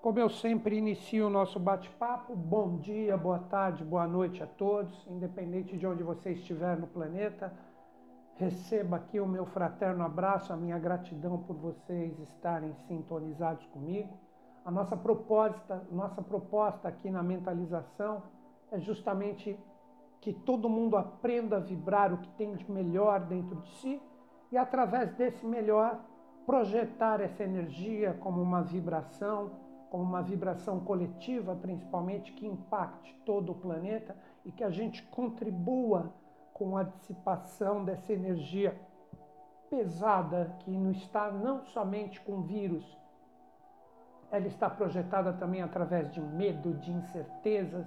Como eu sempre inicio o nosso bate-papo, bom dia, boa tarde, boa noite a todos, independente de onde você estiver no planeta. Receba aqui o meu fraterno abraço, a minha gratidão por vocês estarem sintonizados comigo. A nossa proposta, nossa proposta aqui na mentalização é justamente que todo mundo aprenda a vibrar o que tem de melhor dentro de si e através desse melhor projetar essa energia como uma vibração como uma vibração coletiva, principalmente, que impacte todo o planeta e que a gente contribua com a dissipação dessa energia pesada que não está não somente com vírus, ela está projetada também através de medo, de incertezas,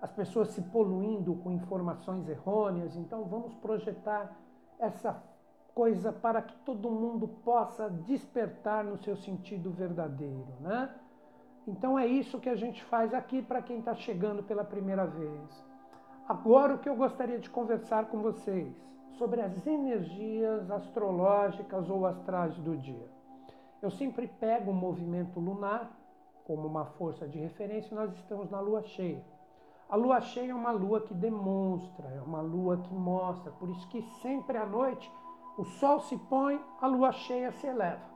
as pessoas se poluindo com informações errôneas. Então, vamos projetar essa coisa para que todo mundo possa despertar no seu sentido verdadeiro, né? Então é isso que a gente faz aqui para quem está chegando pela primeira vez. Agora o que eu gostaria de conversar com vocês sobre as energias astrológicas ou astrais do dia. Eu sempre pego o movimento lunar como uma força de referência nós estamos na lua cheia. A lua cheia é uma lua que demonstra, é uma lua que mostra, por isso que sempre à noite o sol se põe, a lua cheia se eleva.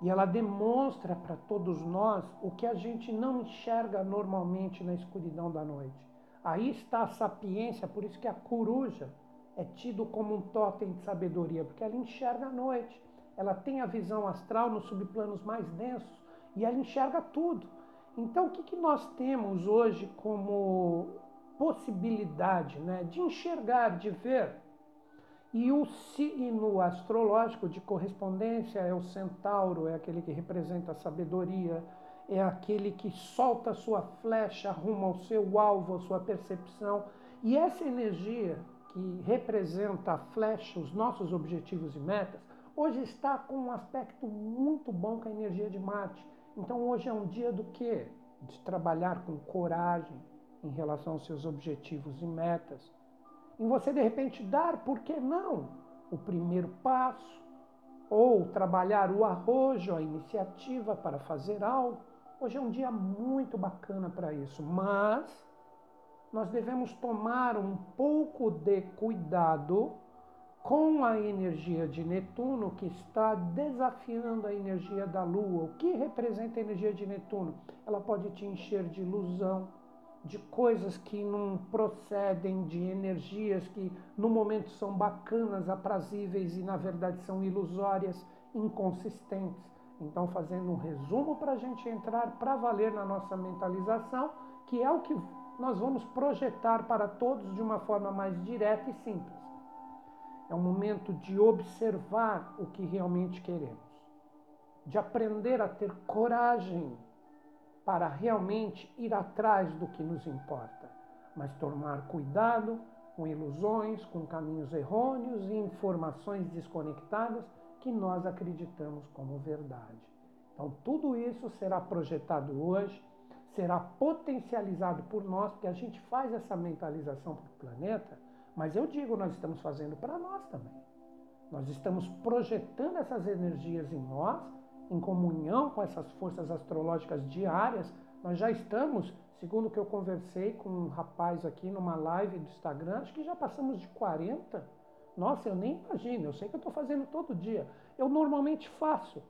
E ela demonstra para todos nós o que a gente não enxerga normalmente na escuridão da noite. Aí está a sapiência, por isso que a coruja é tido como um totem de sabedoria, porque ela enxerga a noite. Ela tem a visão astral nos subplanos mais densos e ela enxerga tudo. Então, o que, que nós temos hoje como possibilidade né, de enxergar, de ver? E o signo astrológico de correspondência é o centauro, é aquele que representa a sabedoria, é aquele que solta sua flecha rumo ao seu alvo, a sua percepção. E essa energia que representa a flecha, os nossos objetivos e metas, hoje está com um aspecto muito bom com a energia de Marte. Então hoje é um dia do quê? De trabalhar com coragem em relação aos seus objetivos e metas em você de repente dar, por que não, o primeiro passo, ou trabalhar o arrojo, a iniciativa para fazer algo. Hoje é um dia muito bacana para isso, mas nós devemos tomar um pouco de cuidado com a energia de Netuno que está desafiando a energia da Lua. O que representa a energia de Netuno? Ela pode te encher de ilusão, de coisas que não procedem, de energias que no momento são bacanas, aprazíveis e na verdade são ilusórias, inconsistentes. Então, fazendo um resumo para a gente entrar para valer na nossa mentalização, que é o que nós vamos projetar para todos de uma forma mais direta e simples. É um momento de observar o que realmente queremos, de aprender a ter coragem para realmente ir atrás do que nos importa, mas tomar cuidado com ilusões, com caminhos errôneos e informações desconectadas que nós acreditamos como verdade. Então, tudo isso será projetado hoje, será potencializado por nós, porque a gente faz essa mentalização para o planeta, mas eu digo, nós estamos fazendo para nós também. Nós estamos projetando essas energias em nós em comunhão com essas forças astrológicas diárias, nós já estamos, segundo o que eu conversei com um rapaz aqui numa live do Instagram, acho que já passamos de 40. Nossa, eu nem imagino, eu sei que eu estou fazendo todo dia. Eu normalmente faço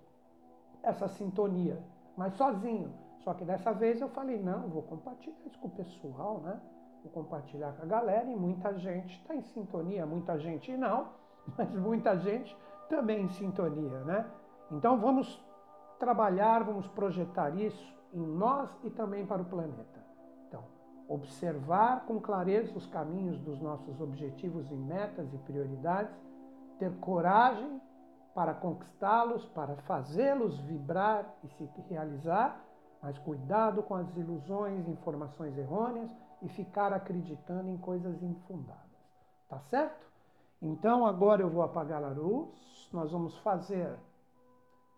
essa sintonia, mas sozinho. Só que dessa vez eu falei, não, vou compartilhar isso com o pessoal, né? Vou compartilhar com a galera e muita gente está em sintonia, muita gente não, mas muita gente também em sintonia, né? Então vamos trabalhar, vamos projetar isso em nós e também para o planeta. Então, observar com clareza os caminhos dos nossos objetivos e metas e prioridades, ter coragem para conquistá-los, para fazê-los vibrar e se realizar, mas cuidado com as ilusões, informações errôneas e ficar acreditando em coisas infundadas. Tá certo? Então agora eu vou apagar a luz, nós vamos fazer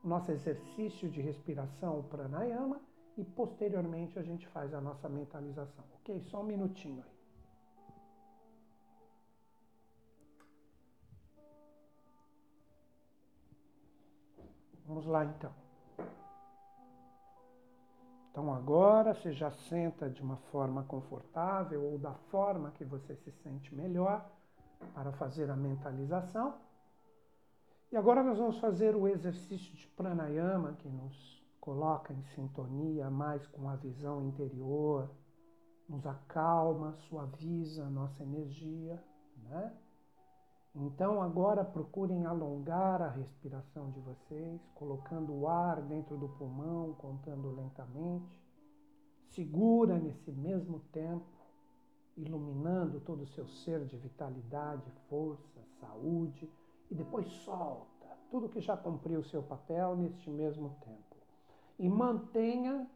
nosso exercício de respiração pranayama e posteriormente a gente faz a nossa mentalização. Ok? Só um minutinho aí. Vamos lá então. Então agora você já senta de uma forma confortável ou da forma que você se sente melhor para fazer a mentalização. E agora nós vamos fazer o exercício de pranayama que nos coloca em sintonia mais com a visão interior, nos acalma, suaviza a nossa energia, né? Então agora procurem alongar a respiração de vocês, colocando o ar dentro do pulmão, contando lentamente. Segura nesse mesmo tempo, iluminando todo o seu ser de vitalidade, força, saúde, e depois solta tudo que já cumpriu o seu papel neste mesmo tempo. E mantenha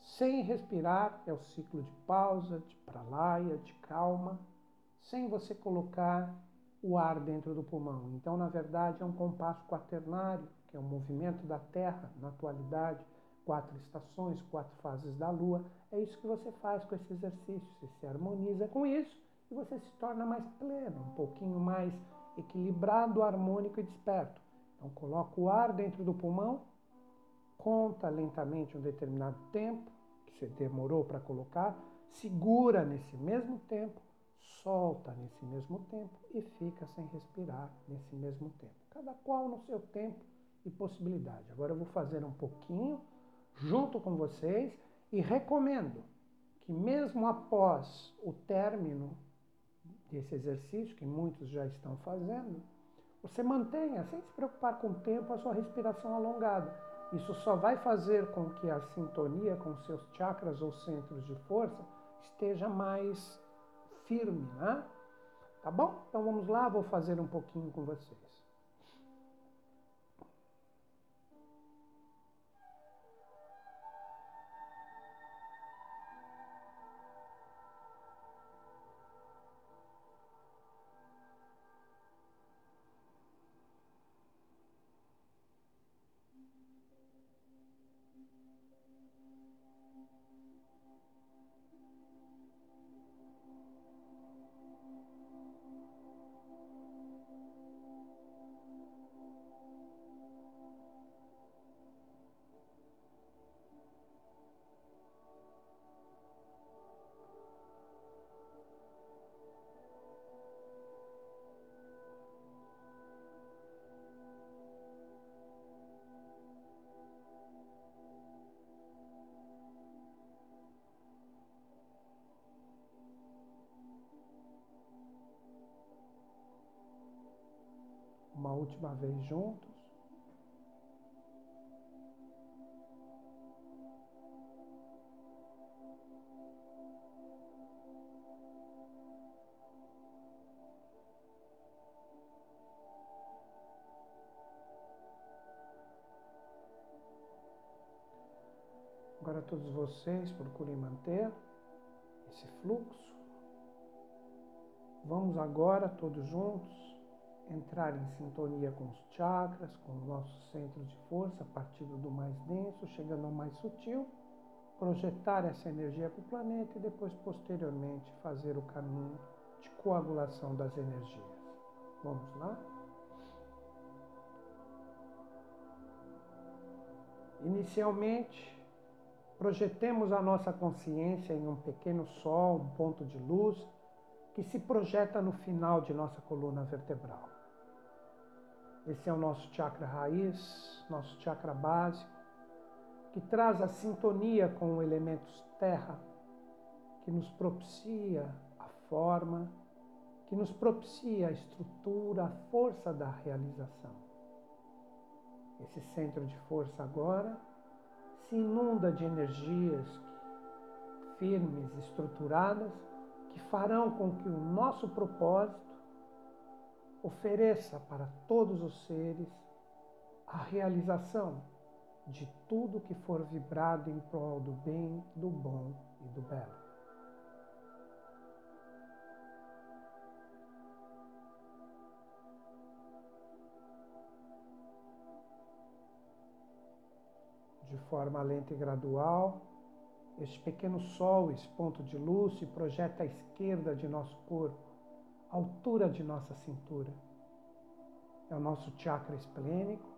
sem respirar, é o ciclo de pausa, de pralaya, de calma, sem você colocar o ar dentro do pulmão. Então, na verdade, é um compasso quaternário, que é um movimento da Terra, na atualidade, quatro estações, quatro fases da Lua. É isso que você faz com esse exercício. Você se harmoniza com isso e você se torna mais pleno, um pouquinho mais equilibrado, harmônico e desperto. Então, coloca o ar dentro do pulmão, conta lentamente um determinado tempo que você demorou para colocar, segura nesse mesmo tempo solta nesse mesmo tempo e fica sem respirar nesse mesmo tempo. Cada qual no seu tempo e possibilidade. Agora eu vou fazer um pouquinho junto com vocês e recomendo que mesmo após o término desse exercício, que muitos já estão fazendo, você mantenha, sem se preocupar com o tempo, a sua respiração alongada. Isso só vai fazer com que a sintonia com seus chakras ou centros de força esteja mais firme, né? Tá bom? Então vamos lá, vou fazer um pouquinho com vocês. Uma última vez juntos. Agora todos vocês procurem manter esse fluxo. Vamos agora todos juntos entrar em sintonia com os chakras, com os nossos centros de força, partindo do mais denso, chegando ao mais sutil, projetar essa energia para o planeta e depois, posteriormente, fazer o caminho de coagulação das energias. Vamos lá? Inicialmente, projetemos a nossa consciência em um pequeno sol, um ponto de luz, que se projeta no final de nossa coluna vertebral. Esse é o nosso chakra raiz, nosso chakra básico, que traz a sintonia com elementos terra, que nos propicia a forma, que nos propicia a estrutura, a força da realização. Esse centro de força agora se inunda de energias firmes, estruturadas, que farão com que o nosso propósito ofereça para todos os seres a realização de tudo que for vibrado em prol do bem, do bom e do belo. De forma lenta e gradual, este pequeno sol, esse ponto de luz, se projeta à esquerda de nosso corpo altura de nossa cintura. É o nosso chakra esplênico,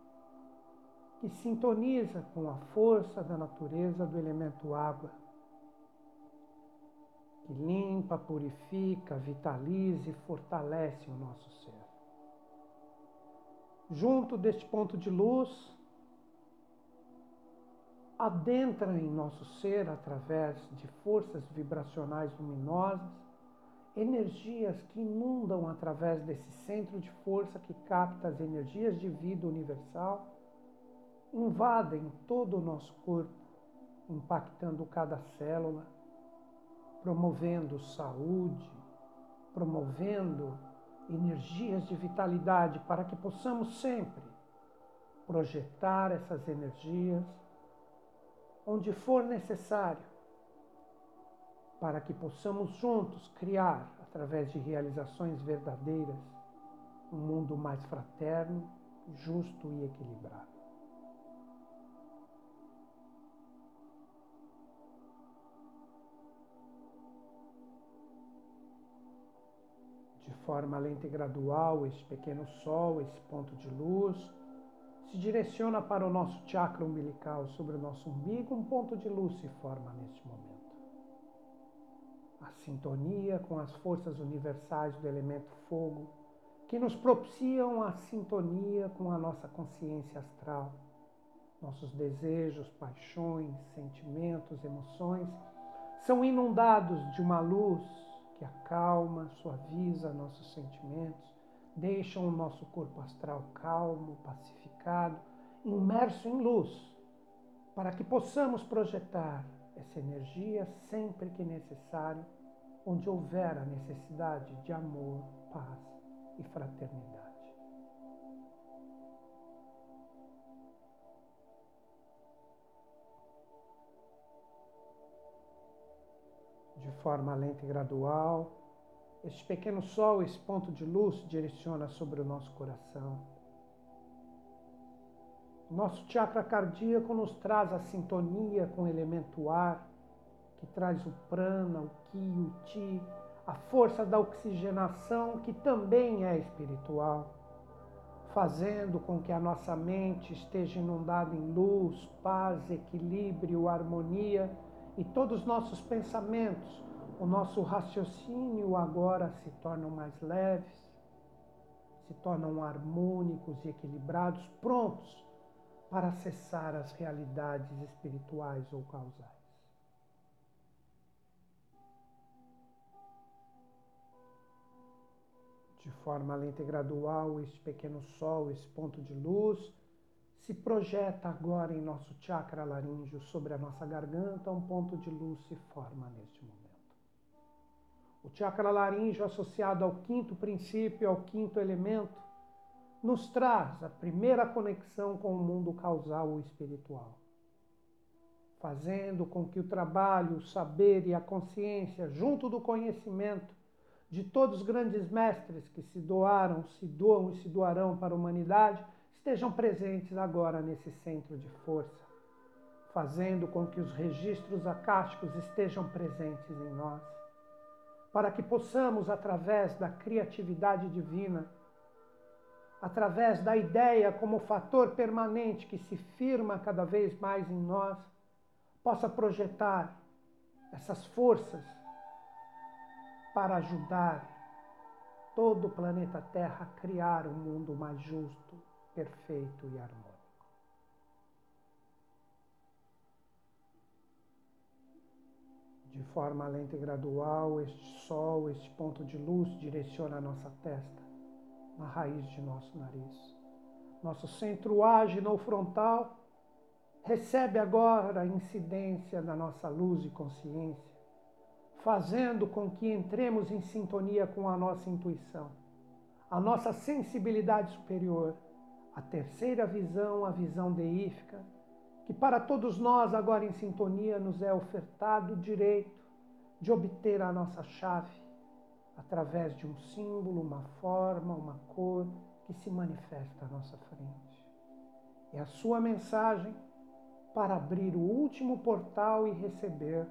que sintoniza com a força da natureza do elemento água, que limpa, purifica, vitaliza e fortalece o nosso ser. Junto deste ponto de luz, adentra em nosso ser através de forças vibracionais luminosas, energias que inundam através desse centro de força que capta as energias de vida universal invadem todo o nosso corpo, impactando cada célula, promovendo saúde, promovendo energias de vitalidade para que possamos sempre projetar essas energias onde for necessário, para que possamos juntos criar, através de realizações verdadeiras, um mundo mais fraterno, justo e equilibrado. forma lenta e gradual, esse pequeno sol, esse ponto de luz, se direciona para o nosso chakra umbilical, sobre o nosso umbigo, um ponto de luz se forma neste momento. A sintonia com as forças universais do elemento fogo, que nos propiciam a sintonia com a nossa consciência astral, nossos desejos, paixões, sentimentos, emoções, são inundados de uma luz que acalma, suaviza nossos sentimentos, deixam o nosso corpo astral calmo, pacificado, imerso em luz, para que possamos projetar essa energia sempre que necessário, onde houver a necessidade de amor, paz e fraternidade. de forma lenta e gradual. Este pequeno sol, esse ponto de luz, direciona sobre o nosso coração. Nosso chakra cardíaco nos traz a sintonia com o elemento ar, que traz o prana, o ki, o ti, a força da oxigenação, que também é espiritual, fazendo com que a nossa mente esteja inundada em luz, paz, equilíbrio, harmonia e todos os nossos pensamentos, o nosso raciocínio agora se tornam mais leves, se tornam harmônicos e equilibrados, prontos para acessar as realidades espirituais ou causais. De forma lenta e gradual, este pequeno sol, esse ponto de luz, se projeta agora em nosso chakra laríngeo sobre a nossa garganta, um ponto de luz se forma neste momento. O chakra laríngeo, associado ao quinto princípio, ao quinto elemento, nos traz a primeira conexão com o mundo causal ou espiritual, fazendo com que o trabalho, o saber e a consciência, junto do conhecimento de todos os grandes mestres que se doaram, se doam e se doarão para a humanidade, estejam presentes agora nesse centro de força, fazendo com que os registros acásticos estejam presentes em nós, para que possamos, através da criatividade divina, através da ideia como fator permanente que se firma cada vez mais em nós, possa projetar essas forças para ajudar todo o planeta Terra a criar um mundo mais justo, perfeito e harmônico. De forma lenta e gradual, este sol, este ponto de luz direciona a nossa testa, na raiz de nosso nariz. Nosso centro ágil ou frontal recebe agora a incidência da nossa luz e consciência, fazendo com que entremos em sintonia com a nossa intuição, a nossa sensibilidade superior a terceira visão, a visão deífica, que para todos nós, agora em sintonia, nos é ofertado o direito de obter a nossa chave através de um símbolo, uma forma, uma cor que se manifesta à nossa frente. É a sua mensagem para abrir o último portal e receber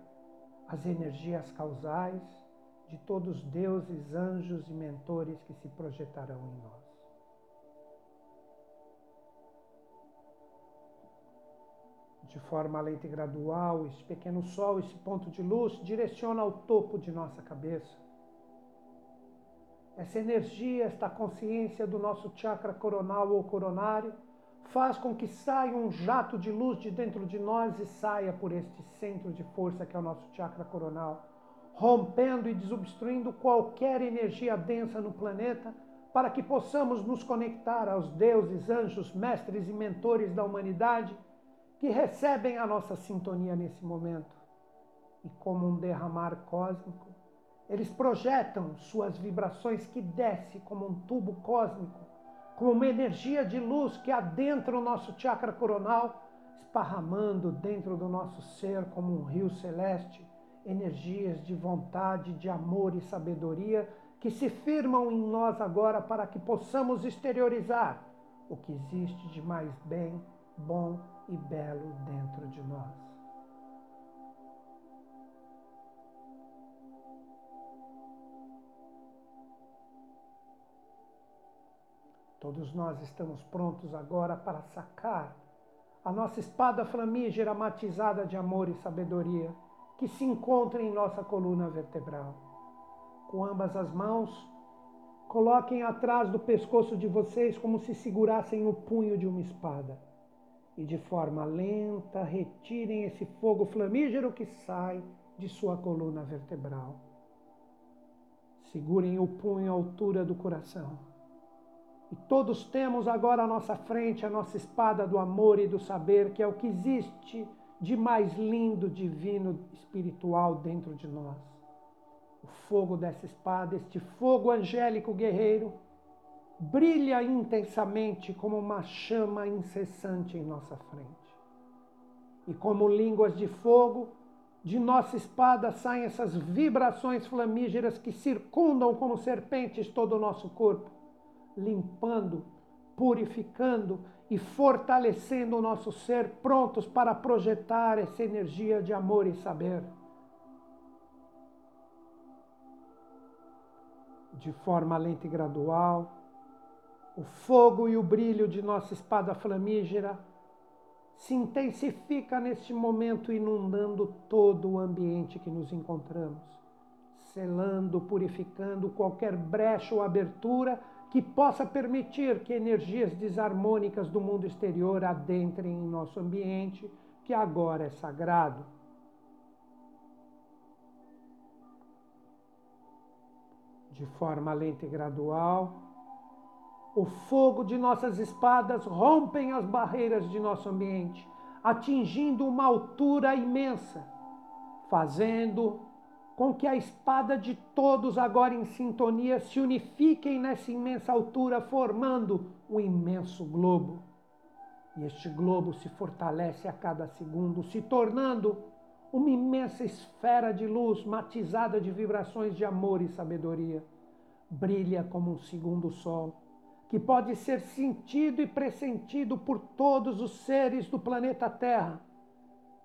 as energias causais de todos os deuses, anjos e mentores que se projetarão em nós. De forma lenta e gradual, esse pequeno sol, esse ponto de luz, direciona ao topo de nossa cabeça. Essa energia, esta consciência do nosso chakra coronal ou coronário, faz com que saia um jato de luz de dentro de nós e saia por este centro de força que é o nosso chakra coronal, rompendo e desobstruindo qualquer energia densa no planeta, para que possamos nos conectar aos deuses, anjos, mestres e mentores da humanidade que recebem a nossa sintonia nesse momento. E como um derramar cósmico, eles projetam suas vibrações que desce como um tubo cósmico, como uma energia de luz que adentra o nosso chakra coronal, esparramando dentro do nosso ser como um rio celeste, energias de vontade, de amor e sabedoria que se firmam em nós agora para que possamos exteriorizar o que existe de mais bem, bom e belo dentro de nós. Todos nós estamos prontos agora para sacar a nossa espada flamígera matizada de amor e sabedoria que se encontra em nossa coluna vertebral. Com ambas as mãos, coloquem atrás do pescoço de vocês como se segurassem o punho de uma espada e de forma lenta retirem esse fogo flamígero que sai de sua coluna vertebral. Segurem o punho à altura do coração. E todos temos agora à nossa frente a nossa espada do amor e do saber, que é o que existe de mais lindo, divino, espiritual dentro de nós. O fogo dessa espada, este fogo angélico guerreiro, brilha intensamente como uma chama incessante em nossa frente. E como línguas de fogo, de nossa espada saem essas vibrações flamígeras que circundam como serpentes todo o nosso corpo, limpando, purificando e fortalecendo o nosso ser, prontos para projetar essa energia de amor e saber. De forma lenta e gradual, o fogo e o brilho de nossa espada flamígera se intensifica neste momento, inundando todo o ambiente que nos encontramos, selando, purificando qualquer brecha ou abertura que possa permitir que energias desarmônicas do mundo exterior adentrem em nosso ambiente, que agora é sagrado. De forma lenta e gradual, o fogo de nossas espadas rompem as barreiras de nosso ambiente, atingindo uma altura imensa, fazendo com que a espada de todos agora em sintonia se unifiquem nessa imensa altura, formando um imenso globo. E este globo se fortalece a cada segundo, se tornando uma imensa esfera de luz matizada de vibrações de amor e sabedoria. Brilha como um segundo sol que pode ser sentido e pressentido por todos os seres do planeta Terra.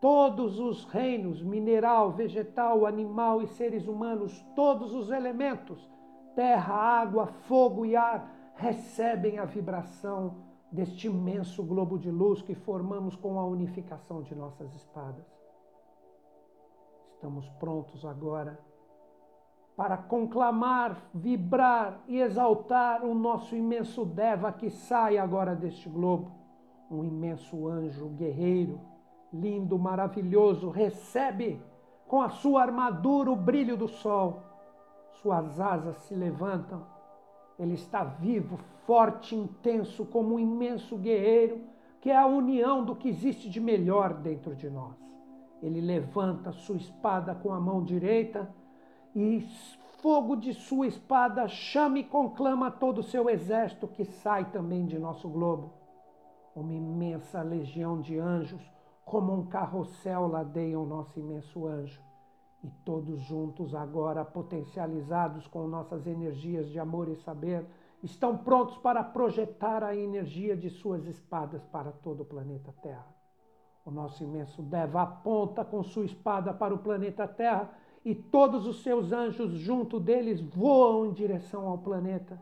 Todos os reinos, mineral, vegetal, animal e seres humanos, todos os elementos, terra, água, fogo e ar, recebem a vibração deste imenso globo de luz que formamos com a unificação de nossas espadas. Estamos prontos agora para conclamar, vibrar e exaltar o nosso imenso Deva que sai agora deste globo. Um imenso anjo guerreiro, lindo, maravilhoso, recebe com a sua armadura o brilho do sol. Suas asas se levantam. Ele está vivo, forte, intenso, como um imenso guerreiro, que é a união do que existe de melhor dentro de nós. Ele levanta sua espada com a mão direita e fogo de sua espada chama e conclama todo o seu exército que sai também de nosso globo. Uma imensa legião de anjos, como um carrossel, ladeia o nosso imenso anjo. E todos juntos, agora potencializados com nossas energias de amor e saber, estão prontos para projetar a energia de suas espadas para todo o planeta Terra. O nosso imenso Deva aponta com sua espada para o planeta Terra e todos os seus anjos junto deles voam em direção ao planeta.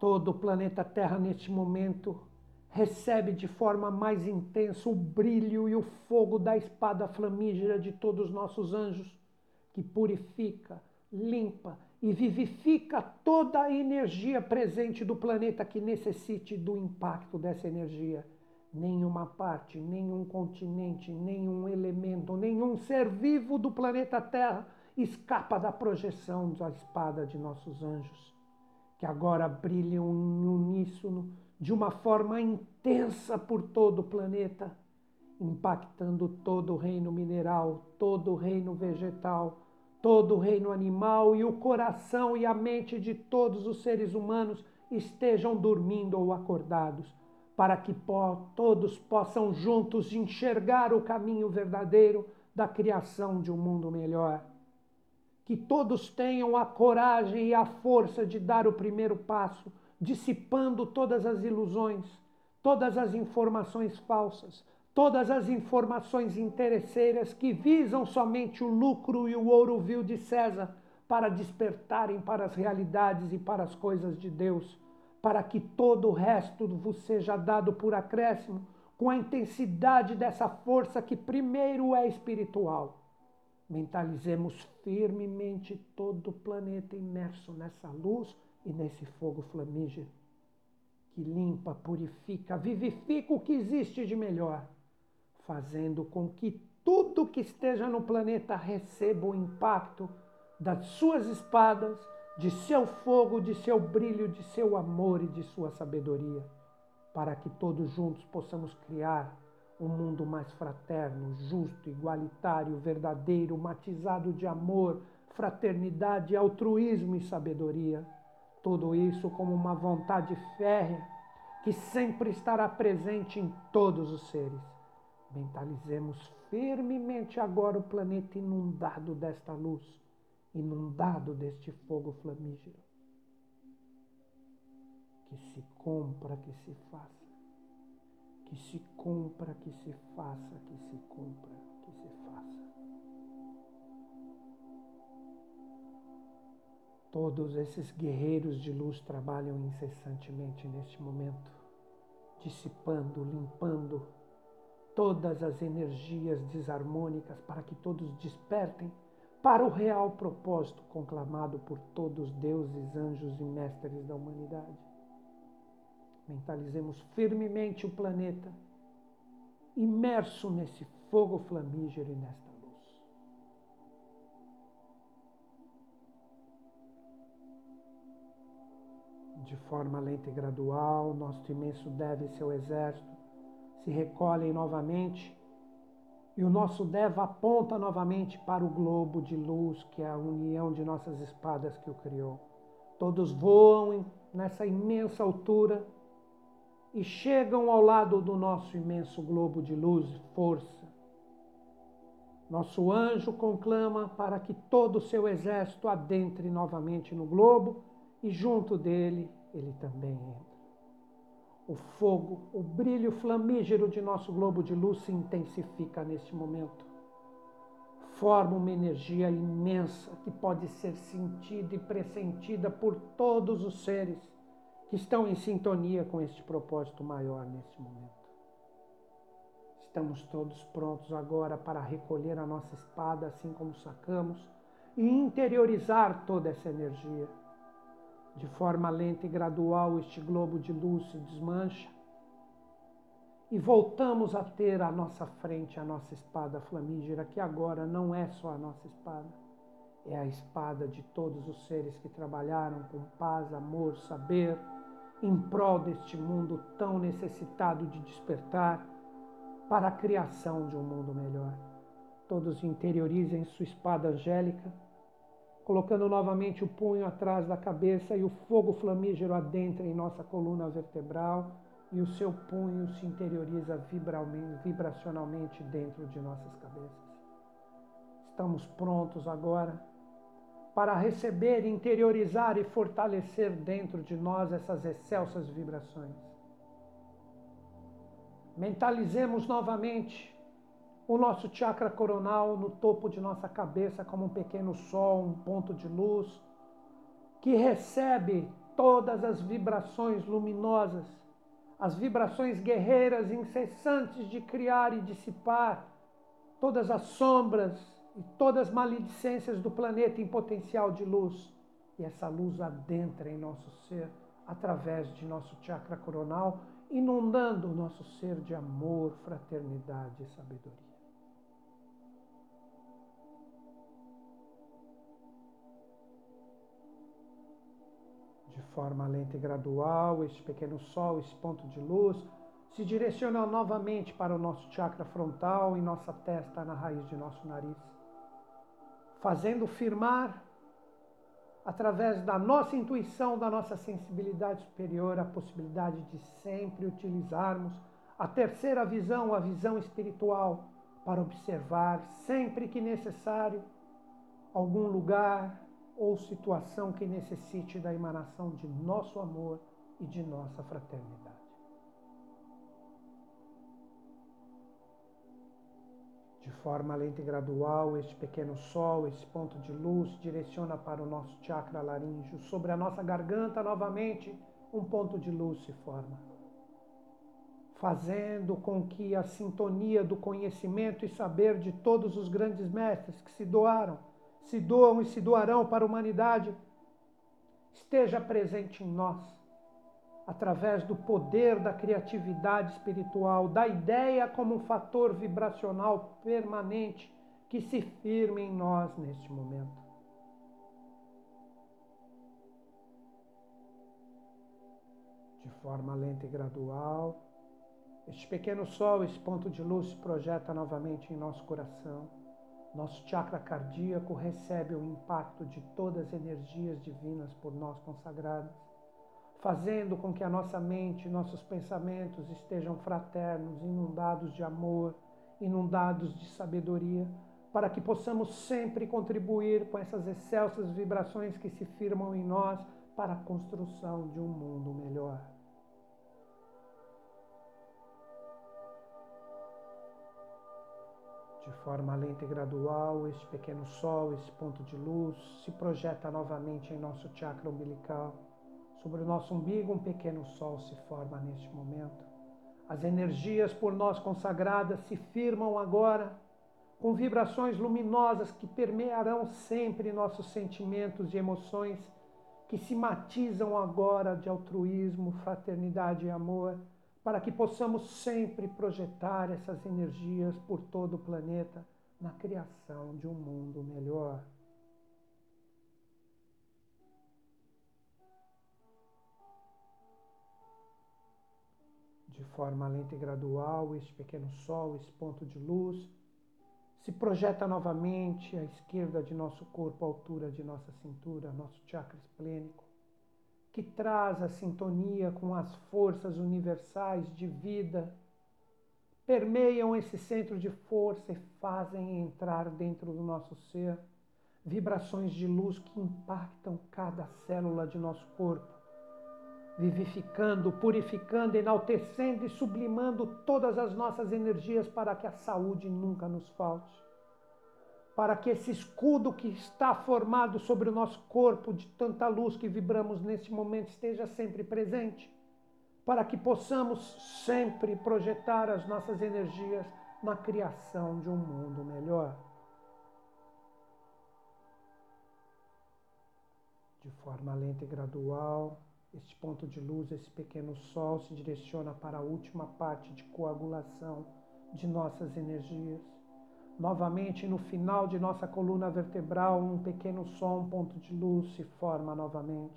Todo o planeta Terra, neste momento, recebe de forma mais intensa o brilho e o fogo da espada flamígera de todos os nossos anjos, que purifica, limpa e vivifica toda a energia presente do planeta que necessite do impacto dessa energia. Nenhuma parte, nenhum continente, nenhum elemento, nenhum ser vivo do planeta Terra escapa da projeção da espada de nossos anjos, que agora brilham em uníssono de uma forma intensa por todo o planeta, impactando todo o reino mineral, todo o reino vegetal, todo o reino animal e o coração e a mente de todos os seres humanos estejam dormindo ou acordados, para que todos possam juntos enxergar o caminho verdadeiro da criação de um mundo melhor. Que todos tenham a coragem e a força de dar o primeiro passo, dissipando todas as ilusões, todas as informações falsas, todas as informações interesseiras que visam somente o lucro e o ouro vil de César para despertarem para as realidades e para as coisas de Deus, para que todo o resto vos seja dado por acréscimo com a intensidade dessa força que primeiro é espiritual. Mentalizemos firmemente todo o planeta imerso nessa luz e nesse fogo flamígero que limpa, purifica, vivifica o que existe de melhor fazendo com que tudo que esteja no planeta receba o impacto das suas espadas, de seu fogo, de seu brilho, de seu amor e de sua sabedoria, para que todos juntos possamos criar um mundo mais fraterno, justo, igualitário, verdadeiro, matizado de amor, fraternidade, altruísmo e sabedoria. Tudo isso como uma vontade férrea que sempre estará presente em todos os seres Mentalizemos firmemente agora o planeta inundado desta luz, inundado deste fogo flamígero. Que se cumpra, que se faça. Que se cumpra, que se faça, que se cumpra, que se faça. Todos esses guerreiros de luz trabalham incessantemente neste momento, dissipando, limpando, todas as energias desarmônicas para que todos despertem para o real propósito conclamado por todos deuses, anjos e mestres da humanidade. Mentalizemos firmemente o planeta imerso nesse fogo flamígero e nesta De forma lenta e gradual, nosso imenso deve seu exército se recolhem novamente e o nosso Deva aponta novamente para o globo de luz que é a união de nossas espadas que o criou. Todos voam nessa imensa altura e chegam ao lado do nosso imenso globo de luz, força. Nosso anjo conclama para que todo o seu exército adentre novamente no globo e junto dele ele também entra. O fogo, o brilho flamígero de nosso globo de luz se intensifica neste momento. Forma uma energia imensa que pode ser sentida e pressentida por todos os seres que estão em sintonia com este propósito maior neste momento. Estamos todos prontos agora para recolher a nossa espada, assim como sacamos, e interiorizar toda essa energia de forma lenta e gradual, este globo de luz se desmancha e voltamos a ter à nossa frente a nossa espada flamígera, que agora não é só a nossa espada, é a espada de todos os seres que trabalharam com paz, amor, saber, em prol deste mundo tão necessitado de despertar para a criação de um mundo melhor. Todos interiorizem sua espada angélica colocando novamente o punho atrás da cabeça e o fogo flamígero adentra em nossa coluna vertebral e o seu punho se interioriza vibracionalmente dentro de nossas cabeças. Estamos prontos agora para receber, interiorizar e fortalecer dentro de nós essas excelsas vibrações. Mentalizemos novamente o nosso chakra coronal no topo de nossa cabeça como um pequeno sol, um ponto de luz, que recebe todas as vibrações luminosas, as vibrações guerreiras incessantes de criar e dissipar todas as sombras e todas as maledicências do planeta em potencial de luz. E essa luz adentra em nosso ser através de nosso chakra coronal, inundando o nosso ser de amor, fraternidade e sabedoria. De forma lenta e gradual, este pequeno sol, esse ponto de luz, se direciona novamente para o nosso chakra frontal, em nossa testa, na raiz de nosso nariz, fazendo firmar, através da nossa intuição, da nossa sensibilidade superior, a possibilidade de sempre utilizarmos a terceira visão, a visão espiritual, para observar, sempre que necessário, algum lugar, ou situação que necessite da emanação de nosso amor e de nossa fraternidade. De forma lenta e gradual, este pequeno sol, esse ponto de luz, direciona para o nosso chakra laríngeo. Sobre a nossa garganta, novamente, um ponto de luz se forma, fazendo com que a sintonia do conhecimento e saber de todos os grandes mestres que se doaram se doam e se doarão para a humanidade, esteja presente em nós, através do poder da criatividade espiritual, da ideia como um fator vibracional permanente que se firme em nós neste momento. De forma lenta e gradual, este pequeno sol, esse ponto de luz se projeta novamente em nosso coração nosso chakra cardíaco recebe o impacto de todas as energias divinas por nós consagradas, fazendo com que a nossa mente, nossos pensamentos estejam fraternos, inundados de amor, inundados de sabedoria, para que possamos sempre contribuir com essas excelsas vibrações que se firmam em nós para a construção de um mundo melhor. De forma lenta e gradual, este pequeno sol, esse ponto de luz, se projeta novamente em nosso chakra umbilical. Sobre o nosso umbigo, um pequeno sol se forma neste momento. As energias por nós consagradas se firmam agora com vibrações luminosas que permearão sempre nossos sentimentos e emoções, que se matizam agora de altruísmo, fraternidade e amor para que possamos sempre projetar essas energias por todo o planeta na criação de um mundo melhor. De forma lenta e gradual, este pequeno sol, esse ponto de luz, se projeta novamente à esquerda de nosso corpo, à altura de nossa cintura, nosso chakra esplênico que traz a sintonia com as forças universais de vida, permeiam esse centro de força e fazem entrar dentro do nosso ser vibrações de luz que impactam cada célula de nosso corpo, vivificando, purificando, enaltecendo e sublimando todas as nossas energias para que a saúde nunca nos falte para que esse escudo que está formado sobre o nosso corpo de tanta luz que vibramos neste momento esteja sempre presente, para que possamos sempre projetar as nossas energias na criação de um mundo melhor. De forma lenta e gradual, este ponto de luz, esse pequeno sol, se direciona para a última parte de coagulação de nossas energias Novamente, no final de nossa coluna vertebral, um pequeno som, um ponto de luz se forma novamente.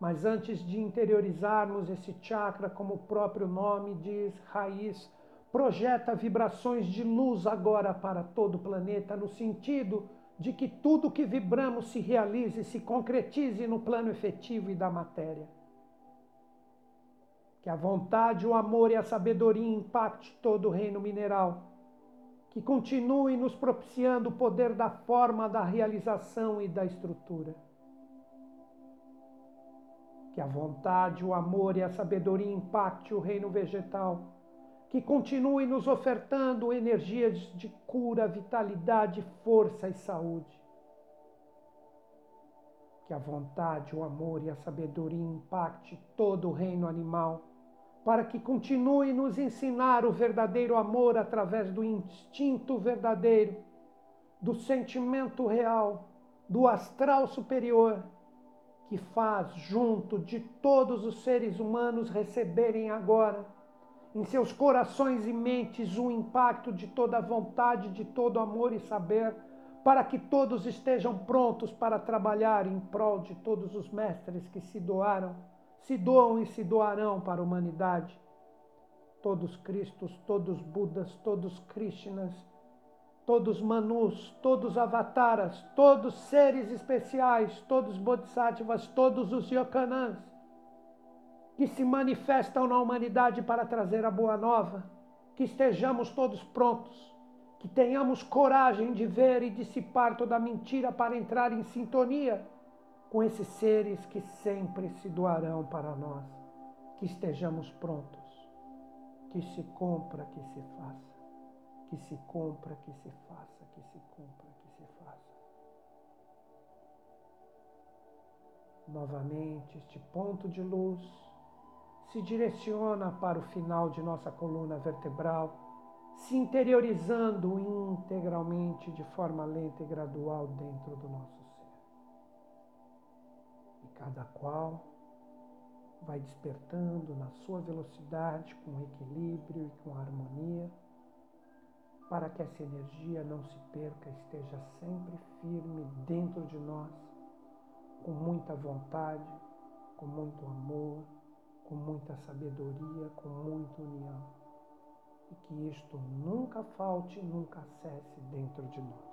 Mas antes de interiorizarmos esse chakra, como o próprio nome diz, raiz, projeta vibrações de luz agora para todo o planeta, no sentido de que tudo que vibramos se realize, se concretize no plano efetivo e da matéria. Que a vontade, o amor e a sabedoria impacte todo o reino mineral que continue nos propiciando o poder da forma, da realização e da estrutura. Que a vontade, o amor e a sabedoria impacte o reino vegetal, que continue nos ofertando energias de cura, vitalidade, força e saúde. Que a vontade, o amor e a sabedoria impacte todo o reino animal para que continue nos ensinar o verdadeiro amor através do instinto verdadeiro, do sentimento real, do astral superior, que faz junto de todos os seres humanos receberem agora em seus corações e mentes o impacto de toda vontade, de todo amor e saber, para que todos estejam prontos para trabalhar em prol de todos os mestres que se doaram se doam e se doarão para a humanidade. Todos Cristos, todos Budas, todos Krishnas, todos Manus, todos Avataras, todos seres especiais, todos Bodhisattvas, todos os Yokanans, que se manifestam na humanidade para trazer a boa nova, que estejamos todos prontos, que tenhamos coragem de ver e dissipar toda a mentira para entrar em sintonia com esses seres que sempre se doarão para nós, que estejamos prontos, que se compra, que se faça, que se compra, que se faça, que se compra, que se faça. Novamente, este ponto de luz se direciona para o final de nossa coluna vertebral, se interiorizando integralmente de forma lenta e gradual dentro do nosso cada qual vai despertando na sua velocidade, com equilíbrio e com harmonia, para que essa energia não se perca, esteja sempre firme dentro de nós, com muita vontade, com muito amor, com muita sabedoria, com muita união. E que isto nunca falte, nunca cesse dentro de nós.